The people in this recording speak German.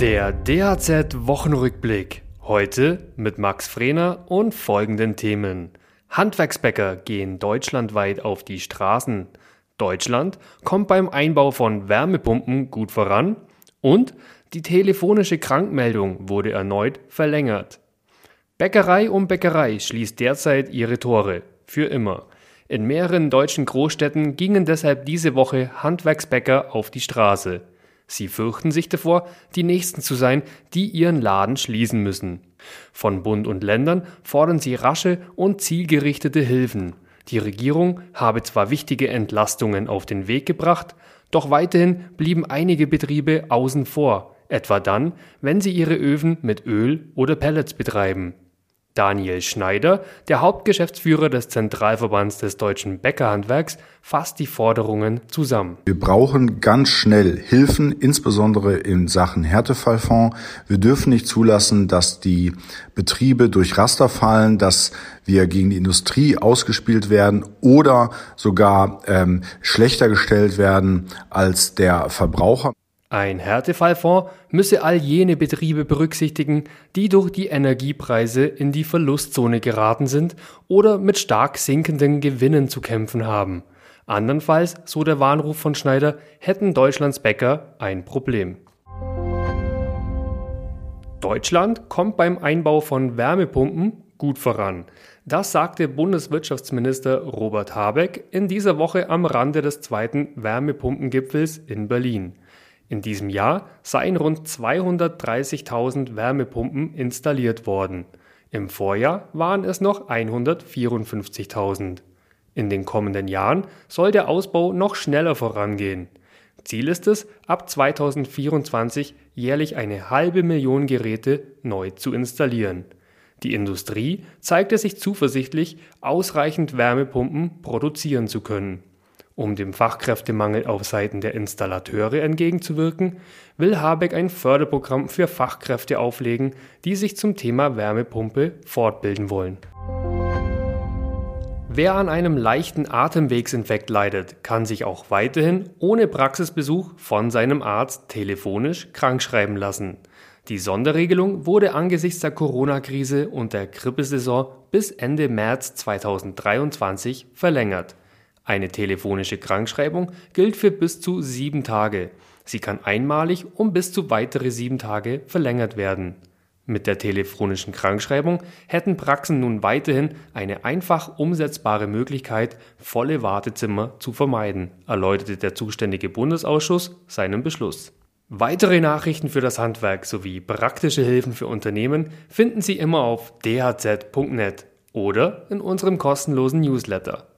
Der DHZ-Wochenrückblick. Heute mit Max Frehner und folgenden Themen. Handwerksbäcker gehen deutschlandweit auf die Straßen. Deutschland kommt beim Einbau von Wärmepumpen gut voran. Und die telefonische Krankmeldung wurde erneut verlängert. Bäckerei um Bäckerei schließt derzeit ihre Tore. Für immer. In mehreren deutschen Großstädten gingen deshalb diese Woche Handwerksbäcker auf die Straße. Sie fürchten sich davor, die Nächsten zu sein, die ihren Laden schließen müssen. Von Bund und Ländern fordern sie rasche und zielgerichtete Hilfen. Die Regierung habe zwar wichtige Entlastungen auf den Weg gebracht, doch weiterhin blieben einige Betriebe außen vor, etwa dann, wenn sie ihre Öfen mit Öl oder Pellets betreiben. Daniel Schneider, der Hauptgeschäftsführer des Zentralverbands des deutschen Bäckerhandwerks, fasst die Forderungen zusammen. Wir brauchen ganz schnell Hilfen, insbesondere in Sachen Härtefallfonds. Wir dürfen nicht zulassen, dass die Betriebe durch Raster fallen, dass wir gegen die Industrie ausgespielt werden oder sogar ähm, schlechter gestellt werden als der Verbraucher. Ein Härtefallfonds müsse all jene Betriebe berücksichtigen, die durch die Energiepreise in die Verlustzone geraten sind oder mit stark sinkenden Gewinnen zu kämpfen haben. Andernfalls, so der Warnruf von Schneider, hätten Deutschlands Bäcker ein Problem. Deutschland kommt beim Einbau von Wärmepumpen gut voran. Das sagte Bundeswirtschaftsminister Robert Habeck in dieser Woche am Rande des zweiten Wärmepumpengipfels in Berlin. In diesem Jahr seien rund 230.000 Wärmepumpen installiert worden. Im Vorjahr waren es noch 154.000. In den kommenden Jahren soll der Ausbau noch schneller vorangehen. Ziel ist es, ab 2024 jährlich eine halbe Million Geräte neu zu installieren. Die Industrie zeigte sich zuversichtlich, ausreichend Wärmepumpen produzieren zu können. Um dem Fachkräftemangel auf Seiten der Installateure entgegenzuwirken, will Habeck ein Förderprogramm für Fachkräfte auflegen, die sich zum Thema Wärmepumpe fortbilden wollen. Wer an einem leichten Atemwegsinfekt leidet, kann sich auch weiterhin ohne Praxisbesuch von seinem Arzt telefonisch krankschreiben lassen. Die Sonderregelung wurde angesichts der Corona-Krise und der Grippesaison bis Ende März 2023 verlängert. Eine telefonische Krankschreibung gilt für bis zu sieben Tage. Sie kann einmalig um bis zu weitere sieben Tage verlängert werden. Mit der telefonischen Krankschreibung hätten Praxen nun weiterhin eine einfach umsetzbare Möglichkeit, volle Wartezimmer zu vermeiden, erläuterte der zuständige Bundesausschuss seinen Beschluss. Weitere Nachrichten für das Handwerk sowie praktische Hilfen für Unternehmen finden Sie immer auf dhz.net oder in unserem kostenlosen Newsletter.